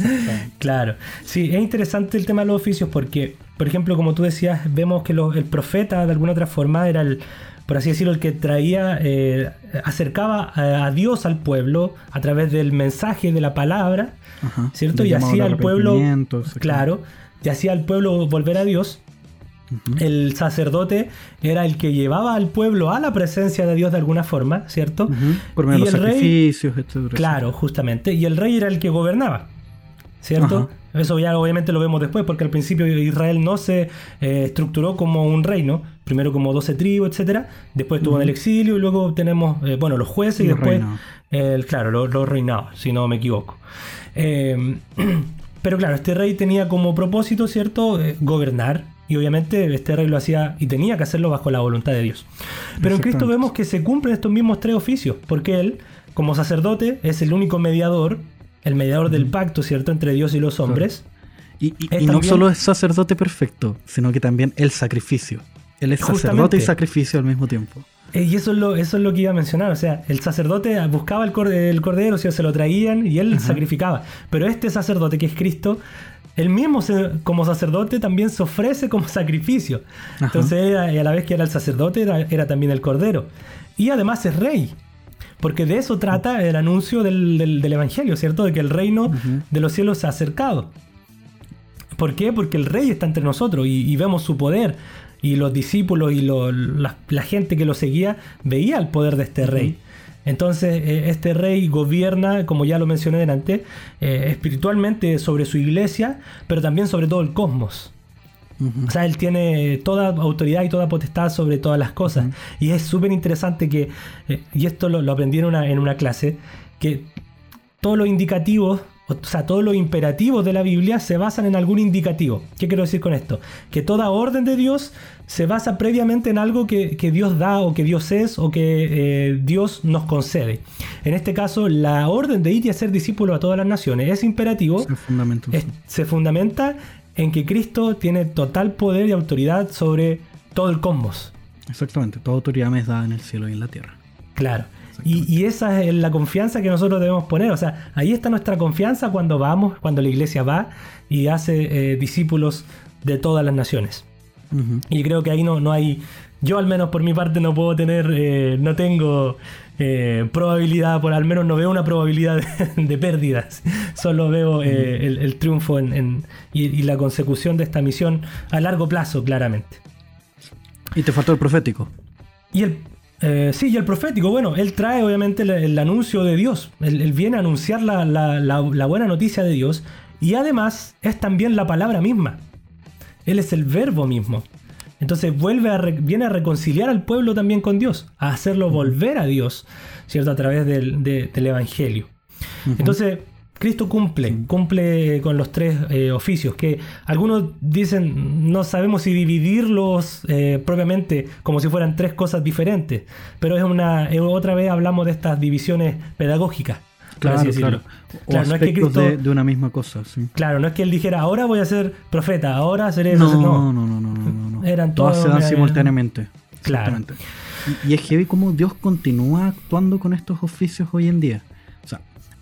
[laughs] claro. Sí, es interesante el tema de los oficios porque, por ejemplo, como tú decías, vemos que el profeta de alguna otra forma era el, por así decirlo, el que traía, eh, acercaba a, Dios al pueblo a través del mensaje de la palabra, ¿cierto? Y hacía al pueblo, claro, y hacía al pueblo volver a Dios. El sacerdote era el que llevaba al pueblo a la presencia de Dios de alguna forma, ¿cierto? Por medio de los sacrificios, Claro, justamente. Y el rey era el que gobernaba, ¿cierto? Eso ya obviamente lo vemos después, porque al principio Israel no se eh, estructuró como un reino, primero como 12 tribus, etcétera, después estuvo en el exilio y luego tenemos, eh, bueno, los jueces y, después, claro, los, reinados, si no me equivoco. Em, [clears throat] pero claro, este rey tenía como propósito, ¿cierto?, eh, gobernar y obviamente este rey lo hacía y tenía que hacerlo bajo la voluntad de Dios. Pero en Cristo vemos que se cumplen estos mismos tres oficios, porque Él, como sacerdote, es el único mediador, el mediador del pacto, ¿cierto?, entre Dios y los hombres. Y, no solo es sacerdote perfecto, sino que también el sacrificio. Él es sacerdote y sacrificio al mismo tiempo. Eh, y eso es, lo, eso es lo que iba a mencionar. O sea, el sacerdote buscaba el, cordero, o sea, se lo traían y él sacrificaba. Pero este sacerdote, que es Cristo, él mismo como sacerdote también se ofrece como [laughs] sacrificio. Entonces, a la vez que era el sacerdote, era, también el cordero. Y además es rey. Porque de eso trata el anuncio del, Evangelio, ¿cierto? De que el reino de los cielos se ha acercado. ¿Por qué? Porque el rey está entre nosotros y, vemos su poder. Y los discípulos y la, gente que lo seguía veía el poder de este rey. Entonces, eh, este rey gobierna, como ya lo mencioné delante, eh, espiritualmente sobre su iglesia, pero también sobre todo el cosmos. O sea, él tiene toda autoridad y toda potestad sobre todas las cosas. Y es súper interesante que, eh, y esto lo, aprendí en una, en una clase, que todos los indicativos o sea, todos los imperativos de la Biblia se basan en algún indicativo. ¿Qué quiero decir con esto? Que toda orden de Dios se basa previamente en algo que, Dios da o que Dios es o que eh, Dios nos concede. En este caso, la orden de ir y hacer discípulos a todas las naciones es imperativo. Se fundamenta, en que Cristo tiene total poder y autoridad sobre todo el cosmos. Exactamente, toda autoridad me es dada en el cielo y en la tierra. Claro. Y, esa es la confianza que nosotros debemos poner. O sea, ahí está nuestra confianza cuando vamos, cuando la iglesia va y hace eh, discípulos de todas las naciones. Y creo que ahí no, no hay, yo al menos por mi parte no puedo tener, eh, no tengo eh, probabilidad, por al menos no veo una probabilidad [laughs] de, pérdidas. Solo veo el, triunfo en, y, la consecución de esta misión a largo plazo, claramente. Y te faltó el profético. Y el, eh, sí, y el profético, bueno, él trae obviamente el, anuncio de Dios, él, viene a anunciar la, buena noticia de Dios y además es también la palabra misma, él es el verbo mismo. Entonces vuelve a viene a reconciliar al pueblo también con Dios, a hacerlo volver a Dios, ¿cierto? A través del, Evangelio. Entonces, Cristo cumple, cumple con los tres eh, oficios, que algunos dicen, no sabemos si dividirlos eh, propiamente como si fueran tres cosas diferentes, pero es una, otra vez hablamos de estas divisiones pedagógicas. Claro, claro. O no es que Cristo, de, una misma cosa, sí. Claro, no es que él dijera, ahora voy a ser profeta, ahora seré... No, no, no, no, no, no, Eran todas se dan simultáneamente. Claro. Y, y es heavy como Dios continúa actuando con estos oficios hoy en día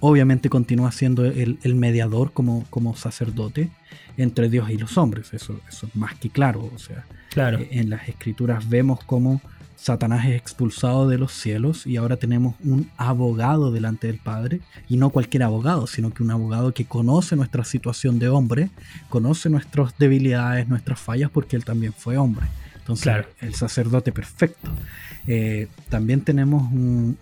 obviamente continúa siendo el, mediador como, como, sacerdote entre Dios y los hombres. Eso, eso es más que claro. O sea, claro. Eh, en las escrituras vemos cómo Satanás es expulsado de los cielos y ahora tenemos un abogado delante del Padre. Y no cualquier abogado, sino que un abogado que conoce nuestra situación de hombre, conoce nuestras debilidades, nuestras fallas, porque él también fue hombre. Entonces, el sacerdote perfecto. Eh, también tenemos un,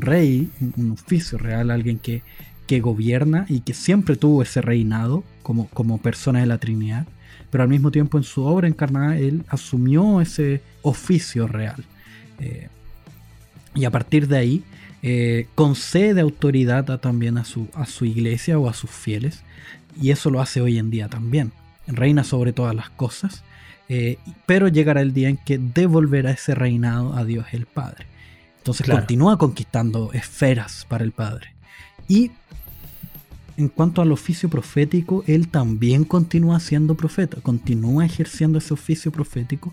rey, un, oficio real, alguien que, que, gobierna y que siempre tuvo ese reinado como, como persona de la Trinidad, pero al mismo tiempo en su obra encarnada él asumió ese oficio real. Eh, y a partir de ahí eh, concede autoridad también a su, a su iglesia o a sus fieles, y eso lo hace hoy en día también. Reina sobre todas las cosas eh, pero llegará el día en que devolverá ese reinado a Dios el Padre. Entonces continúa conquistando esferas para el Padre. Y en cuanto al oficio profético, él también continúa siendo profeta, continúa ejerciendo ese oficio profético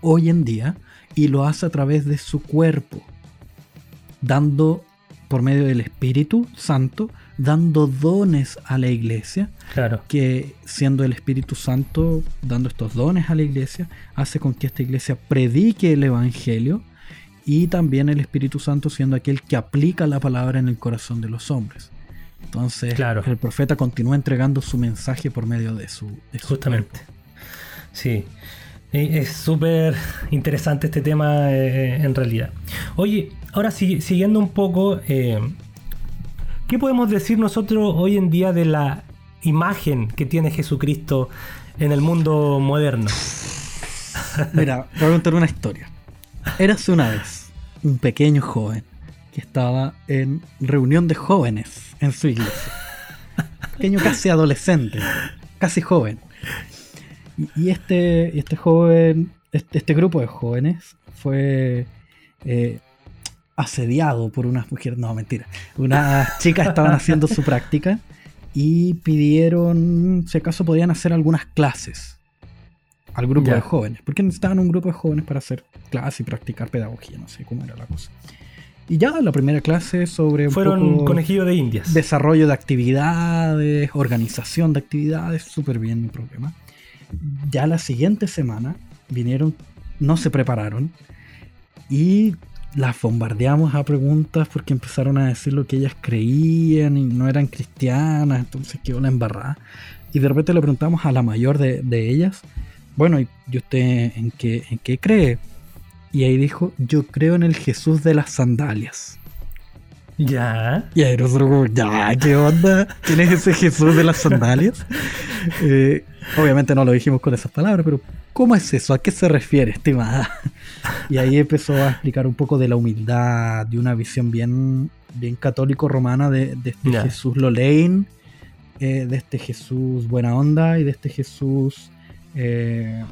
hoy en día y lo hace a través de su cuerpo, dando por medio del Espíritu Santo, dando dones a la iglesia. Claro. Que siendo el Espíritu Santo dando estos dones a la iglesia, hace con que esta iglesia predique el Evangelio y también el Espíritu Santo siendo aquel que aplica la palabra en el corazón de los hombres. Entonces, claro. el profeta continúa entregando su mensaje por medio de su. Justamente. Sí. Es súper interesante este tema eh, en realidad. Oye, ahora siguiendo un poco, eh, ¿qué podemos decir nosotros hoy en día de la imagen que tiene Jesucristo en el mundo moderno? [laughs] Mira, te voy a contar una historia. Érase una vez un pequeño joven que estaba en reunión de jóvenes en su iglesia. Pequeño casi adolescente, casi joven. Y este, este joven, este, este, grupo de jóvenes fue eh, asediado por unas mujeres, no, mentira, unas chicas estaban haciendo su práctica y pidieron si acaso podían hacer algunas clases al grupo de jóvenes, porque necesitaban un grupo de jóvenes para hacer clases y practicar pedagogía, no sé cómo era la cosa. Y ya la primera clase sobre... Fueron conejillos de indias. Desarrollo de actividades, organización de actividades, súper bien mi problema. Ya la siguiente semana vinieron, no se prepararon y las bombardeamos a preguntas porque empezaron a decir lo que ellas creían y no eran cristianas, entonces quedó la embarrada. Y de repente le preguntamos a la mayor de, de ellas, bueno, ¿y usted en qué, en qué cree? Y ahí dijo, yo creo en el Jesús de las sandalias. Ya. Y ahí nosotros ya, ¿qué onda? ¿Quién es ese Jesús de las sandalias? [laughs] Eh, obviamente no lo dijimos con esas palabras, pero ¿cómo es eso? ¿A qué se refiere, estimada? Y ahí empezó a explicar un poco de la humildad, de una visión bien, bien católico-romana de, este Jesús Lolein, eh, de este Jesús buena onda y de este Jesús eh,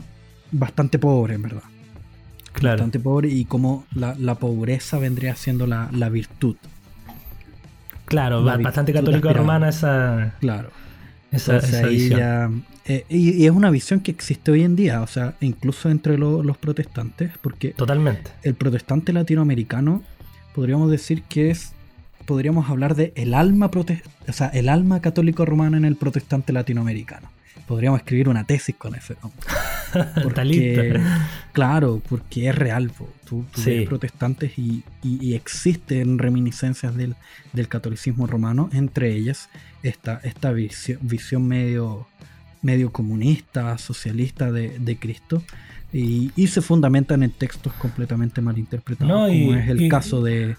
bastante pobre, en verdad. Bastante pobre y como la, pobreza vendría siendo la, virtud. Claro, bastante católico romana esa. Claro. Esa, visión. Eh, y, es una visión que existe hoy en día, o sea, incluso entre los protestantes, porque. Totalmente. El protestante latinoamericano, podríamos decir que es. Podríamos hablar de el alma, prote o sea, el alma católico romana en el protestante latinoamericano podríamos escribir una tesis con eso. [laughs] Porque, claro, porque es real. Tú, ves protestantes y, existen reminiscencias del, catolicismo romano, entre ellas esta, esta visión, medio, medio comunista, socialista de, Cristo. Y, se fundamentan en textos completamente malinterpretados, como es el caso de,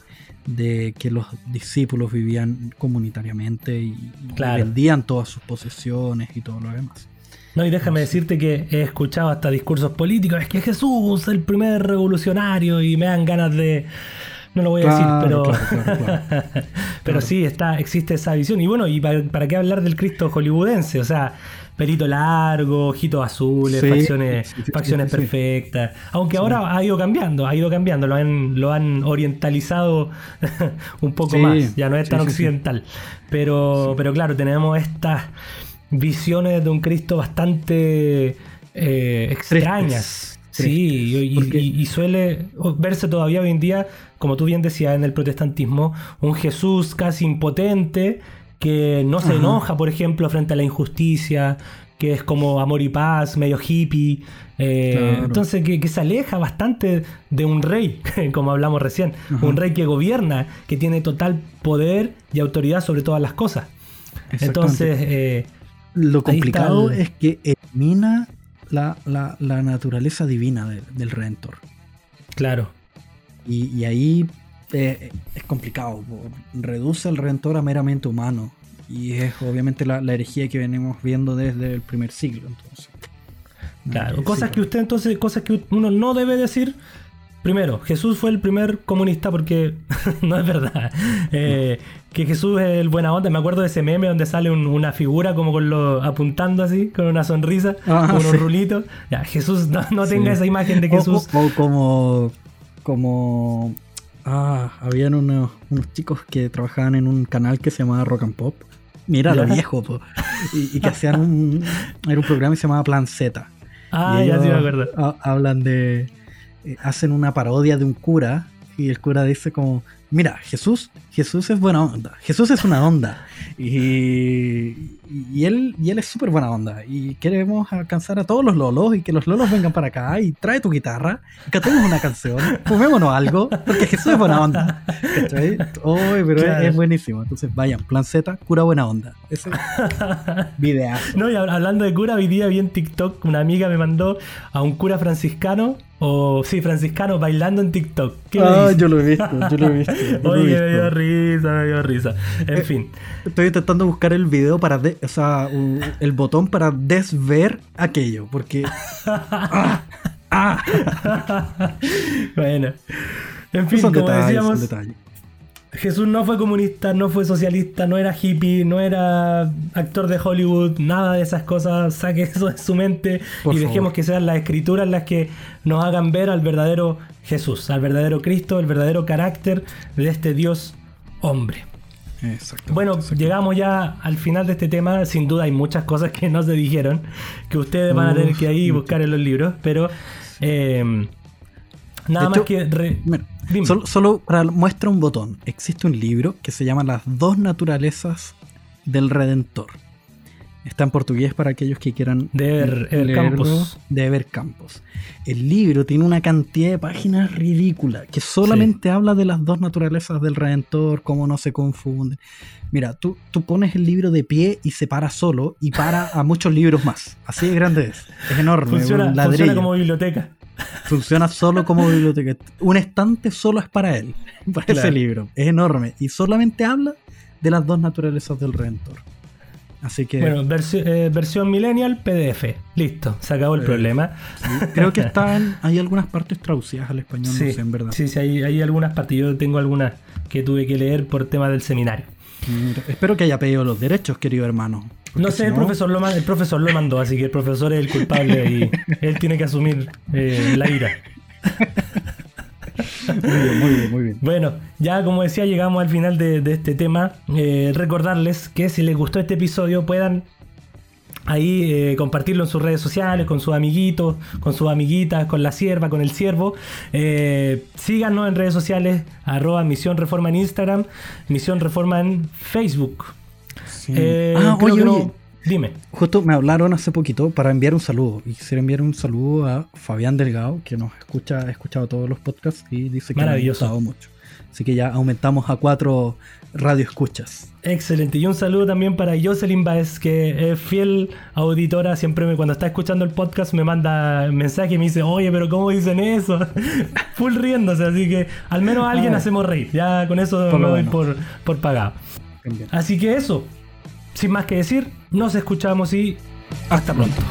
que los discípulos vivían comunitariamente y, vendían todas sus posesiones y todo lo demás. No, y déjame decirte que he escuchado hasta discursos políticos, es que Jesús es el primer revolucionario y me dan ganas de... No lo voy a decir, pero... [laughs] pero sí, está, existe esa visión. Y bueno, ¿y para, qué hablar del Cristo hollywoodense? O sea, pelito largo, ojitos azules, facciones, facciones perfectas. Aunque ahora ha ido cambiando, ha ido cambiando, lo han, lo han orientalizado [laughs] un poco más, ya no es tan occidental. Pero, pero claro, tenemos estas visiones de un Cristo bastante eh, extrañas. Sí, y, suele verse todavía hoy en día, como tú bien decías, en el protestantismo, un Jesús casi impotente, que no se enoja, por ejemplo, frente a la injusticia, que es como amor y paz, medio hippie. Eh, entonces, que, se aleja bastante de un rey, [laughs] como hablamos recién. Un rey que gobierna, que tiene total poder y autoridad sobre todas las cosas. Entonces, eh, lo complicado es que elimina la, naturaleza divina del Redentor. Claro. Y, ahí eh, es complicado. Reduce al Redentor a meramente humano. Y es obviamente la, herejía que venimos viendo desde el primer siglo. Entonces. Claro, cosas que usted entonces, cosas que uno no debe decir Primero, Jesús fue el primer comunista porque [laughs] no es verdad. Eh, que Jesús es el buena onda. Me acuerdo de ese meme donde sale una figura como con lo apuntando así, con una sonrisa, ah, con unos rulitos. Ya, Jesús no, tenga esa imagen de Jesús. O, como. como. Ah, habían unos, chicos que trabajaban en un canal que se llamaba Rock and Pop. Mira lo viejo, Y, que hacían un. Era un programa que se llamaba Plan Z. Ah, ya sí me acuerdo. Hablan de eh, hacen una parodia de un cura y el cura dice como mira, Jesús, Jesús es buena onda. Jesús es una onda. Y, y él, y él es súper buena onda. Y queremos alcanzar a todos los lolos y que los lolos vengan para acá y trae tu guitarra y cantemos una canción, fumémonos algo, porque Jesús es buena onda. ¿Cachai? pero es, buenísimo. Entonces vayan, plan Z, cura buena onda. Ese videazo. No, y hablando de cura, hoy día vi en TikTok, una amiga me mandó a un cura franciscano o sí, franciscano bailando en TikTok. ah, yo lo he visto, yo lo he visto. [laughs] Oye, me dio risa, me dio risa. En eh, fin. Estoy intentando buscar el video para, o sea, el botón para desver aquello, porque... ah, [laughs] ah. bueno. En fin, como decíamos, Jesús no fue comunista, no fue socialista, no era hippie, no era actor de Hollywood, nada de esas cosas. Saque eso de su mente y dejemos que sean las escrituras las que nos hagan ver al verdadero Jesús, al verdadero Cristo, el verdadero carácter de este Dios hombre. Bueno, llegamos ya al final de este tema. Sin duda hay muchas cosas que no se dijeron, que ustedes van a tener que ahí buscar en los libros, pero eh, nada más que... Solo, para muestra un botón. Existe un libro que se llama Las dos naturalezas del Redentor. Está en portugués para aquellos que quieran de ver Campos. De ver Campos. El libro tiene una cantidad de páginas ridícula que solamente habla de las dos naturalezas del Redentor, cómo no se confunden. Mira, tú, tú pones el libro de pie y se para solo y para a muchos libros más. Así de grande es. Es enorme. Funciona, funciona como biblioteca. Funciona solo como biblioteca. Un estante solo es para él, [laughs] para ese libro. Es enorme. Y solamente habla de las dos naturalezas del Redentor. Así que. Bueno, eh, versión millennial, PDF. Listo, se acabó el eh, problema. creo que están. Hay algunas partes traducidas al español, sí, no sé, en verdad. Sí, sí, hay, hay algunas partes. Yo tengo algunas que tuve que leer por tema del seminario. espero que haya pedido los derechos, querido hermano. No sé, el, profesor lo, el profesor lo mandó, así que el profesor es el culpable y él tiene que asumir eh, la ira. [laughs] Muy bien, muy bien, muy bien. Bueno, ya como decía, llegamos al final de, este tema. Eh, recordarles que si les gustó este episodio puedan ahí eh, compartirlo en sus redes sociales, con sus amiguitos, con sus amiguitas, con la sierva, con el siervo. síganos en redes sociales, arroba Misión Reforma en Instagram, Misión Reforma en Facebook. Eh, ah, oye, Dime. Justo me hablaron hace poquito para enviar un saludo. Y quisiera enviar un saludo a Fabián Delgado, que nos escucha, ha escuchado todos los podcasts y dice que Maravilloso. ha gustado mucho. Así que ya aumentamos a cuatro radio escuchas. Excelente. Y un saludo también para Jocelyn Baez, que es fiel auditora. Siempre me, cuando está escuchando el podcast me manda mensaje y me dice, oye, pero ¿cómo dicen eso? [laughs] Full riéndose. Así que al menos a alguien ah. hacemos reír. Ya con eso me doy por, por pagado. Así que eso sin más que decir, nos escuchamos y hasta pronto.